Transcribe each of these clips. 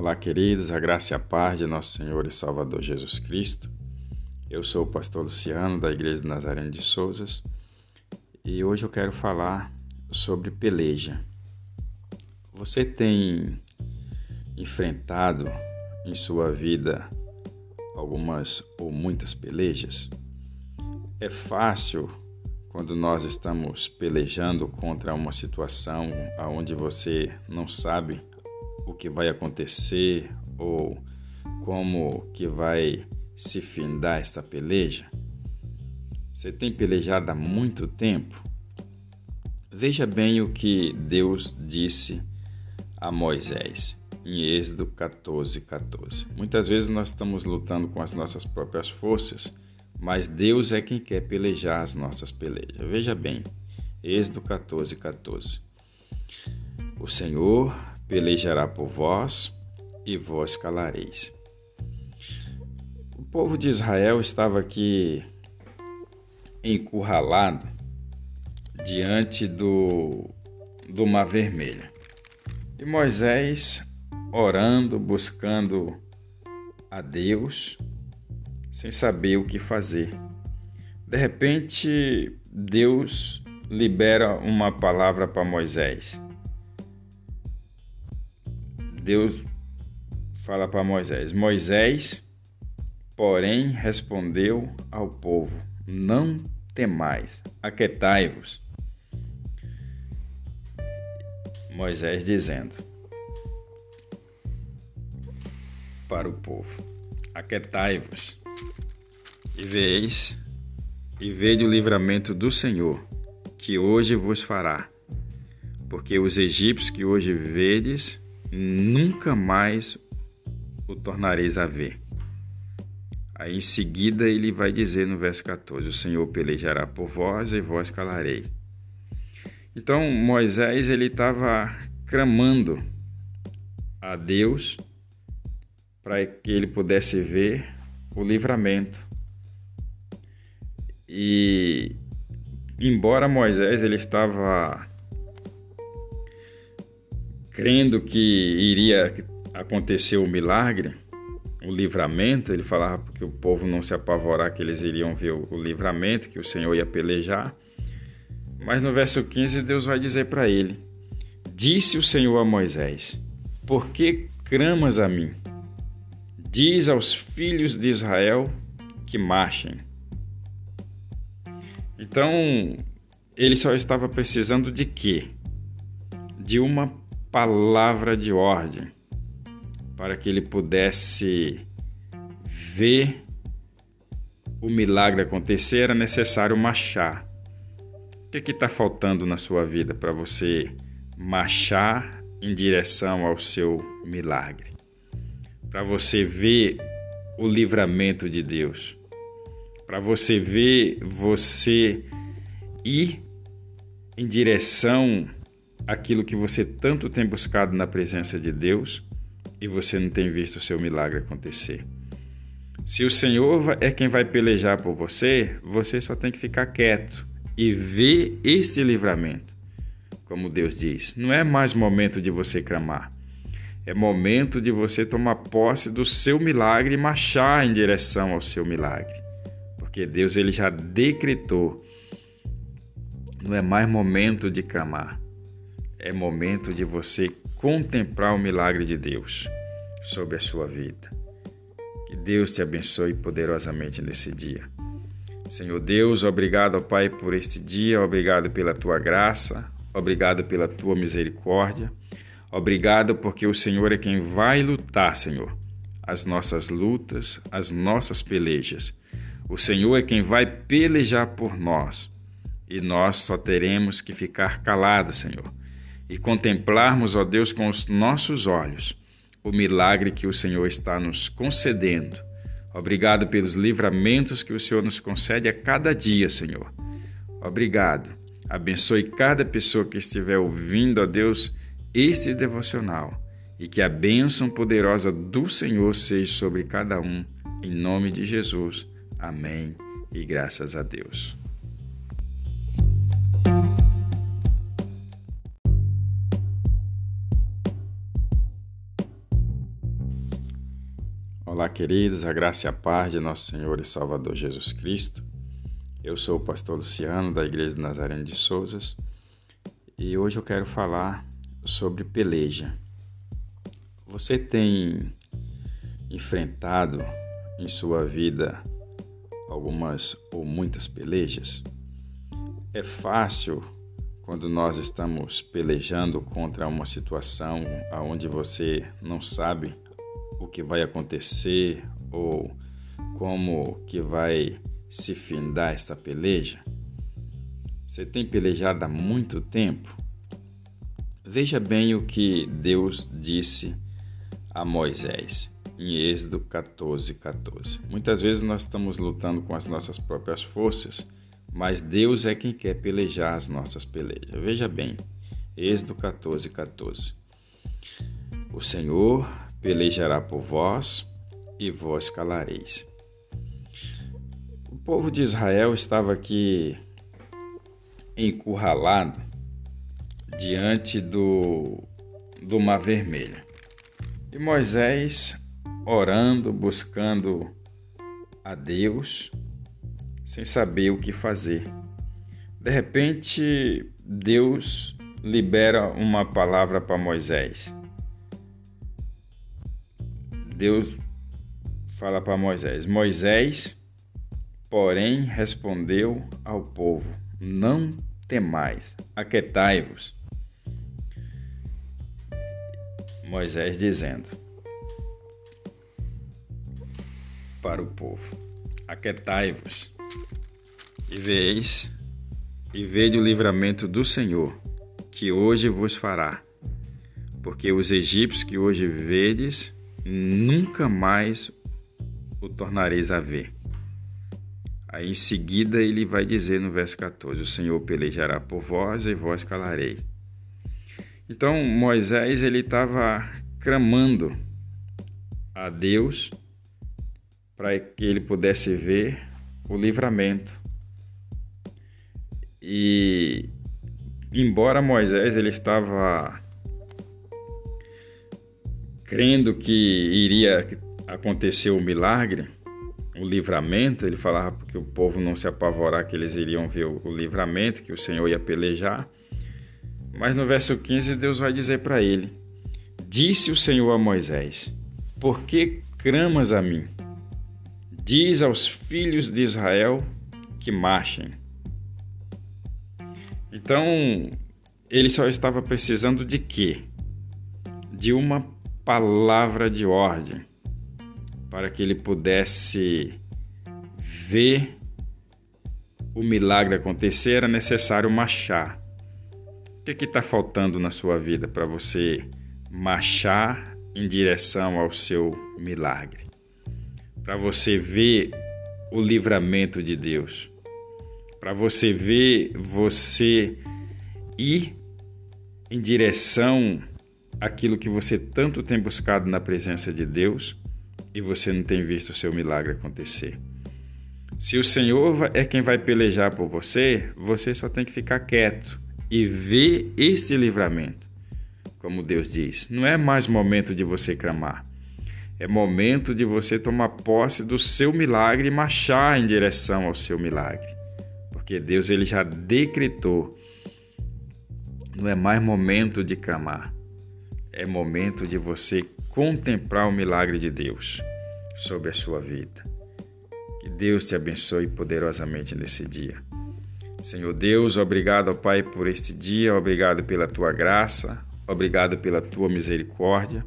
Olá, queridos, a graça e a paz de nosso Senhor e Salvador Jesus Cristo. Eu sou o pastor Luciano, da Igreja de Nazareno de Souzas, e hoje eu quero falar sobre peleja. Você tem enfrentado em sua vida algumas ou muitas pelejas? É fácil quando nós estamos pelejando contra uma situação onde você não sabe que vai acontecer ou como que vai se findar essa peleja? Você tem pelejado há muito tempo? Veja bem o que Deus disse a Moisés em Êxodo 14, 14. Muitas vezes nós estamos lutando com as nossas próprias forças, mas Deus é quem quer pelejar as nossas pelejas. Veja bem, Êxodo 14, 14. O Senhor pelejará por vós e vós calareis. O povo de Israel estava aqui encurralado diante do, do Mar Vermelho. E Moisés orando, buscando a Deus, sem saber o que fazer. De repente, Deus libera uma palavra para Moisés. Deus fala para Moisés: Moisés, porém, respondeu ao povo: Não temais, aquetai-vos. Moisés dizendo para o povo: Aquetai-vos e veis e vede o livramento do Senhor, que hoje vos fará. Porque os egípcios que hoje vedes, nunca mais o tornareis a ver. Aí em seguida ele vai dizer no verso 14: O Senhor pelejará por vós e vós calarei. Então Moisés ele estava clamando a Deus para que ele pudesse ver o livramento. E embora Moisés ele estava crendo que iria acontecer o milagre, o livramento, ele falava que o povo não se apavorar que eles iriam ver o livramento, que o Senhor ia pelejar. Mas no verso 15 Deus vai dizer para ele: Disse o Senhor a Moisés: Por que cramas a mim? Diz aos filhos de Israel que marchem. Então, ele só estava precisando de quê? De uma palavra de ordem, para que ele pudesse ver o milagre acontecer, era necessário marchar. O que está faltando na sua vida para você marchar em direção ao seu milagre? Para você ver o livramento de Deus, para você ver você ir em direção aquilo que você tanto tem buscado na presença de Deus e você não tem visto o seu milagre acontecer. Se o Senhor é quem vai pelejar por você, você só tem que ficar quieto e ver este livramento. Como Deus diz, não é mais momento de você clamar. É momento de você tomar posse do seu milagre e marchar em direção ao seu milagre. Porque Deus ele já decretou. Não é mais momento de clamar é momento de você contemplar o milagre de Deus sobre a sua vida. Que Deus te abençoe poderosamente nesse dia. Senhor Deus, obrigado, Pai, por este dia, obrigado pela tua graça, obrigado pela tua misericórdia, obrigado porque o Senhor é quem vai lutar, Senhor, as nossas lutas, as nossas pelejas. O Senhor é quem vai pelejar por nós e nós só teremos que ficar calados, Senhor e contemplarmos, ó Deus, com os nossos olhos o milagre que o Senhor está nos concedendo. Obrigado pelos livramentos que o Senhor nos concede a cada dia, Senhor. Obrigado. Abençoe cada pessoa que estiver ouvindo, ó Deus, este devocional e que a bênção poderosa do Senhor seja sobre cada um. Em nome de Jesus. Amém. E graças a Deus. Olá, queridos, a graça e a paz de nosso Senhor e Salvador Jesus Cristo. Eu sou o pastor Luciano da Igreja de Nazareno de Souzas e hoje eu quero falar sobre peleja. Você tem enfrentado em sua vida algumas ou muitas pelejas? É fácil quando nós estamos pelejando contra uma situação onde você não sabe que vai acontecer ou como que vai se findar essa peleja? Você tem pelejado há muito tempo? Veja bem o que Deus disse a Moisés em Êxodo 14, 14. Muitas vezes nós estamos lutando com as nossas próprias forças, mas Deus é quem quer pelejar as nossas pelejas. Veja bem, Êxodo 14, 14. O Senhor pelejará por vós e vós calareis. O povo de Israel estava aqui encurralado diante do, do Mar Vermelho. E Moisés orando, buscando a Deus, sem saber o que fazer. De repente, Deus libera uma palavra para Moisés. Deus fala para Moisés: Moisés, porém, respondeu ao povo: Não temais, aquetai-vos. Moisés dizendo para o povo: Aquetai-vos e veis e vede o livramento do Senhor, que hoje vos fará. Porque os egípcios que hoje vedes nunca mais o tornareis a ver. Aí em seguida ele vai dizer no verso 14: O Senhor pelejará por vós e vós calarei. Então Moisés ele estava clamando a Deus para que ele pudesse ver o livramento. E embora Moisés ele estava crendo que iria acontecer o milagre, o livramento, ele falava que o povo não se apavorar que eles iriam ver o livramento, que o Senhor ia pelejar. Mas no verso 15 Deus vai dizer para ele: Disse o Senhor a Moisés: Por que cramas a mim? Diz aos filhos de Israel que marchem. Então, ele só estava precisando de quê? De uma palavra de ordem para que ele pudesse ver o milagre acontecer, era necessário marchar. O que está faltando na sua vida para você marchar em direção ao seu milagre? Para você ver o livramento de Deus, para você ver você ir em direção aquilo que você tanto tem buscado na presença de Deus e você não tem visto o seu milagre acontecer. Se o Senhor é quem vai pelejar por você, você só tem que ficar quieto e ver este livramento. Como Deus diz, não é mais momento de você clamar. É momento de você tomar posse do seu milagre e marchar em direção ao seu milagre. Porque Deus ele já decretou. Não é mais momento de clamar é momento de você contemplar o milagre de Deus sobre a sua vida. Que Deus te abençoe poderosamente nesse dia. Senhor Deus, obrigado, Pai, por este dia, obrigado pela tua graça, obrigado pela tua misericórdia,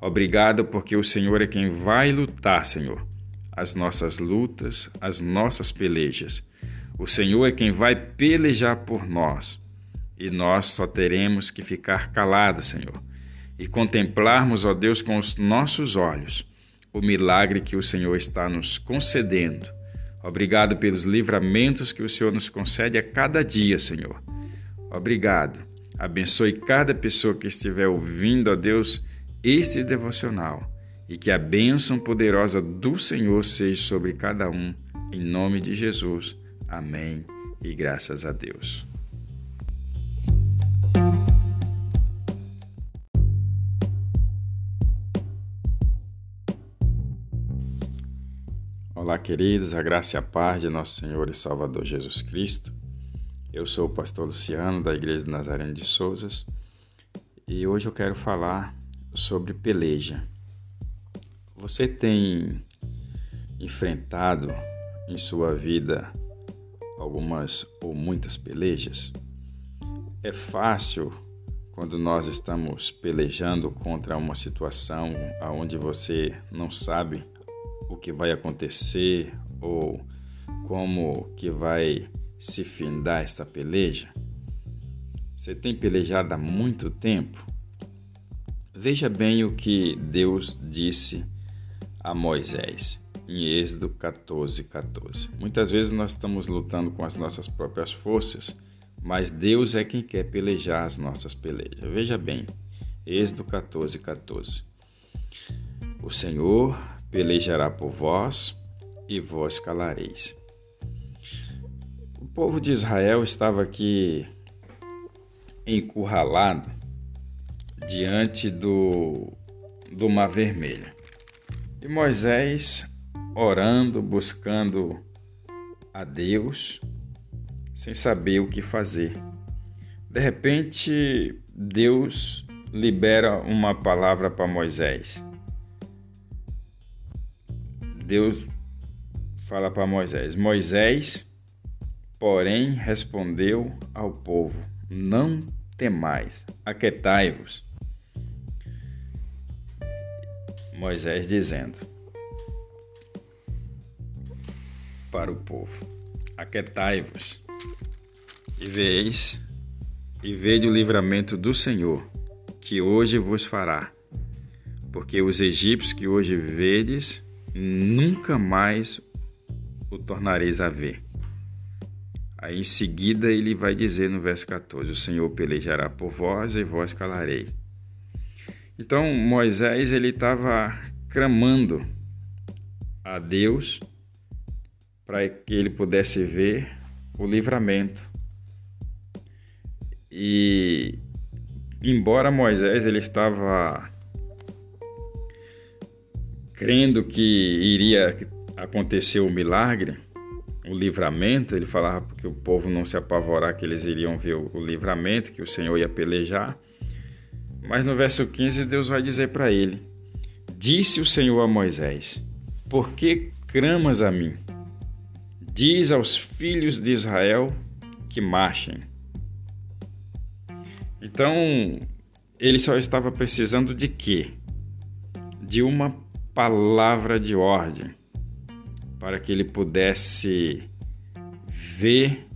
obrigado porque o Senhor é quem vai lutar, Senhor, as nossas lutas, as nossas pelejas. O Senhor é quem vai pelejar por nós e nós só teremos que ficar calados, Senhor e contemplarmos, ó Deus, com os nossos olhos o milagre que o Senhor está nos concedendo. Obrigado pelos livramentos que o Senhor nos concede a cada dia, Senhor. Obrigado. Abençoe cada pessoa que estiver ouvindo, ó Deus, este devocional e que a bênção poderosa do Senhor seja sobre cada um. Em nome de Jesus. Amém. E graças a Deus. Olá, queridos, a graça e a paz de nosso Senhor e Salvador Jesus Cristo. Eu sou o pastor Luciano, da Igreja de Nazareno de Souzas, e hoje eu quero falar sobre peleja. Você tem enfrentado em sua vida algumas ou muitas pelejas? É fácil quando nós estamos pelejando contra uma situação onde você não sabe o que vai acontecer ou como que vai se findar essa peleja? Você tem pelejado há muito tempo? Veja bem o que Deus disse a Moisés em Êxodo 14, 14. Muitas vezes nós estamos lutando com as nossas próprias forças, mas Deus é quem quer pelejar as nossas pelejas. Veja bem, Êxodo 14, 14. O Senhor pelejará por vós e vós calareis. O povo de Israel estava aqui encurralado diante do, do Mar Vermelho. E Moisés orando, buscando a Deus, sem saber o que fazer. De repente, Deus libera uma palavra para Moisés. Deus fala para Moisés: Moisés, porém, respondeu ao povo: Não temais, aquetai-vos. Moisés dizendo para o povo: Aquetai-vos e veis e vede o livramento do Senhor, que hoje vos fará. Porque os egípcios que hoje vedes nunca mais o tornareis a ver. Aí em seguida ele vai dizer no verso 14: O Senhor pelejará por vós e vós calarei. Então Moisés ele estava clamando a Deus para que ele pudesse ver o livramento. E embora Moisés ele estava crendo que iria acontecer o milagre, o livramento, ele falava que o povo não se apavorar, que eles iriam ver o livramento, que o Senhor ia pelejar. Mas no verso 15, Deus vai dizer para ele: Disse o Senhor a Moisés: Por que cramas a mim? Diz aos filhos de Israel que marchem. Então, ele só estava precisando de quê? De uma palavra de ordem para que ele pudesse ver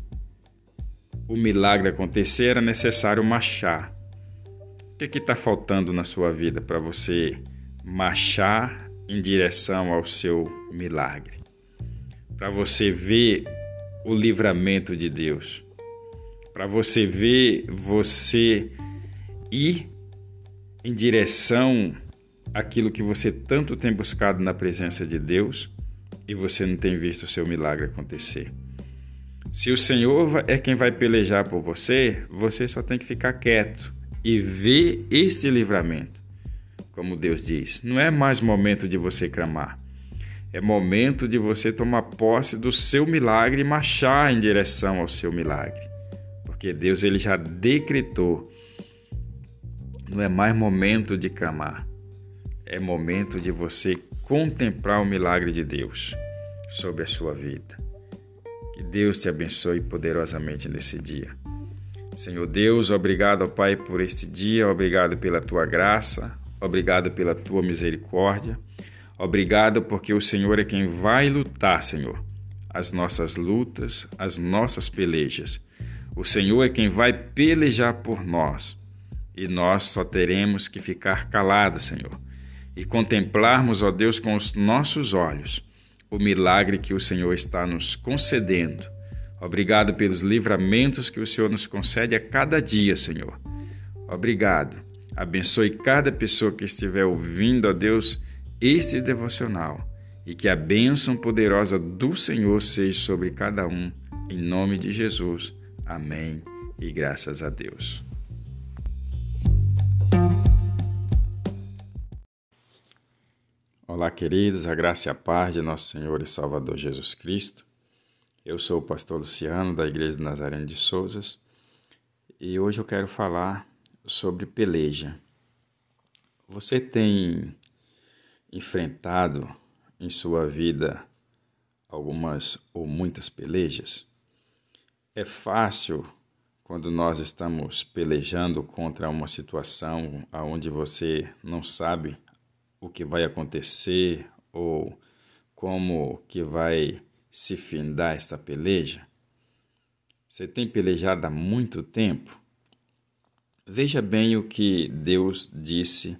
o milagre acontecer, era necessário marchar. O que está faltando na sua vida para você marchar em direção ao seu milagre? Para você ver o livramento de Deus? Para você ver você ir em direção aquilo que você tanto tem buscado na presença de Deus e você não tem visto o seu milagre acontecer. Se o Senhor é quem vai pelejar por você, você só tem que ficar quieto e ver este livramento. Como Deus diz, não é mais momento de você clamar. É momento de você tomar posse do seu milagre e marchar em direção ao seu milagre. Porque Deus ele já decretou. Não é mais momento de clamar é momento de você contemplar o milagre de Deus sobre a sua vida. Que Deus te abençoe poderosamente nesse dia. Senhor Deus, obrigado, Pai, por este dia, obrigado pela tua graça, obrigado pela tua misericórdia, obrigado porque o Senhor é quem vai lutar, Senhor, as nossas lutas, as nossas pelejas. O Senhor é quem vai pelejar por nós e nós só teremos que ficar calados, Senhor e contemplarmos, ó Deus, com os nossos olhos o milagre que o Senhor está nos concedendo. Obrigado pelos livramentos que o Senhor nos concede a cada dia, Senhor. Obrigado. Abençoe cada pessoa que estiver ouvindo, ó Deus, este devocional e que a bênção poderosa do Senhor seja sobre cada um. Em nome de Jesus. Amém. E graças a Deus. Olá, queridos, a graça e a paz de nosso Senhor e Salvador Jesus Cristo. Eu sou o pastor Luciano, da Igreja de Nazareno de Souzas, e hoje eu quero falar sobre peleja. Você tem enfrentado em sua vida algumas ou muitas pelejas? É fácil quando nós estamos pelejando contra uma situação onde você não sabe o que vai acontecer ou como que vai se findar essa peleja? Você tem pelejado há muito tempo? Veja bem o que Deus disse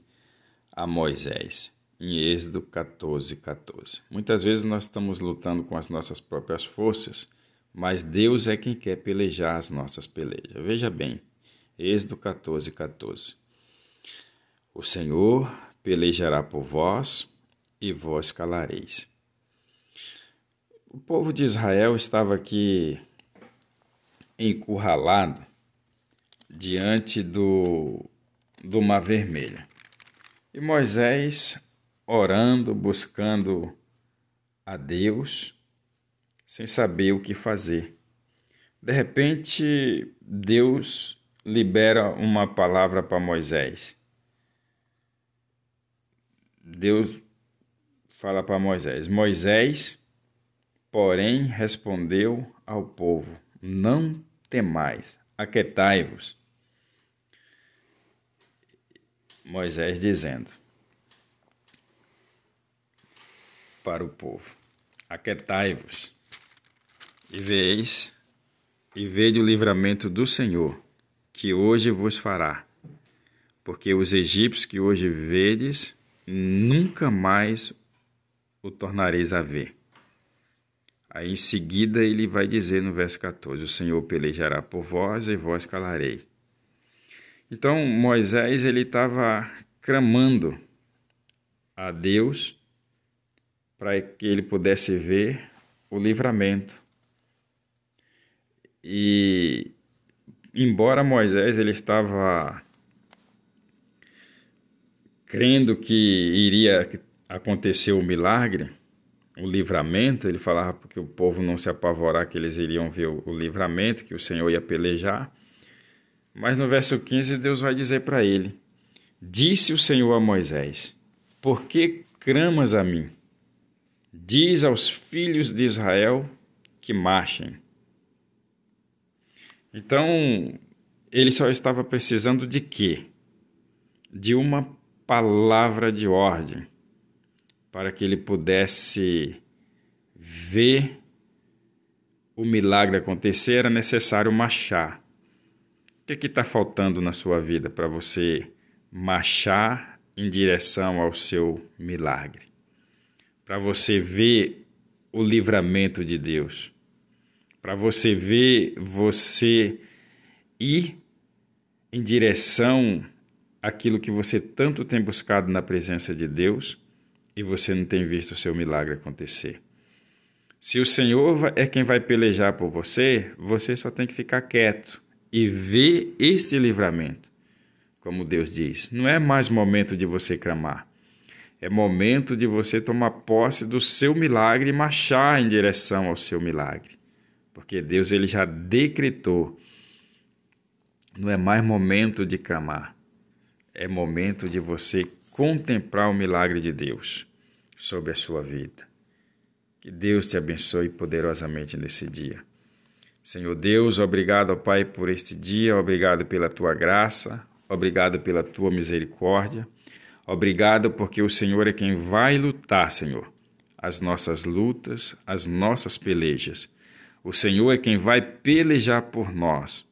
a Moisés em Êxodo 14, 14. Muitas vezes nós estamos lutando com as nossas próprias forças, mas Deus é quem quer pelejar as nossas pelejas. Veja bem, Êxodo 14, 14. O Senhor pelejará por vós e vós calareis. O povo de Israel estava aqui encurralado diante do, do Mar Vermelho. E Moisés orando, buscando a Deus, sem saber o que fazer. De repente, Deus libera uma palavra para Moisés. Deus fala para Moisés: Moisés, porém, respondeu ao povo: Não temais, aquetai-vos. Moisés dizendo para o povo: Aquetai-vos e veis e vede o livramento do Senhor, que hoje vos fará. Porque os egípcios que hoje vedes nunca mais o tornareis a ver. Aí em seguida ele vai dizer no verso 14: O Senhor pelejará por vós e vós calarei. Então Moisés ele estava clamando a Deus para que ele pudesse ver o livramento. E embora Moisés ele estava crendo que iria acontecer o milagre, o livramento, ele falava porque o povo não se apavorar que eles iriam ver o, livramento, que o Senhor ia pelejar. Mas no verso 15 Deus vai dizer para ele: Disse o Senhor a Moisés: Por que cramas a mim? Diz aos filhos de Israel que marchem. Então, ele só estava precisando de quê? De uma palavra de ordem, para que ele pudesse ver o milagre acontecer, era necessário marchar. O que está faltando na sua vida para você marchar em direção ao seu milagre? Para você ver o livramento de Deus, para você ver você ir em direção aquilo que você tanto tem buscado na presença de Deus e você não tem visto o seu milagre acontecer. Se o Senhor é quem vai pelejar por você, você só tem que ficar quieto e ver este livramento. Como Deus diz, não é mais momento de você clamar. É momento de você tomar posse do seu milagre e marchar em direção ao seu milagre. Porque Deus ele já decretou. Não é mais momento de clamar é momento de você contemplar o milagre de Deus sobre a sua vida. Que Deus te abençoe poderosamente nesse dia. Senhor Deus, obrigado, Pai, por este dia, obrigado pela tua graça, obrigado pela tua misericórdia, obrigado porque o Senhor é quem vai lutar, Senhor, as nossas lutas, as nossas pelejas. O Senhor é quem vai pelejar por nós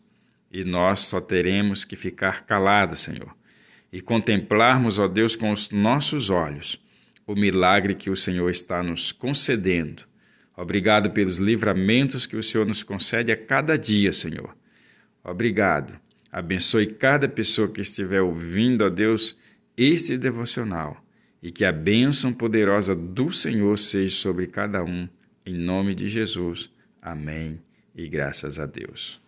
e nós só teremos que ficar calados, Senhor e contemplarmos, ó Deus, com os nossos olhos o milagre que o Senhor está nos concedendo. Obrigado pelos livramentos que o Senhor nos concede a cada dia, Senhor. Obrigado. Abençoe cada pessoa que estiver ouvindo, ó Deus, este devocional e que a bênção poderosa do Senhor seja sobre cada um, em nome de Jesus. Amém e graças a Deus.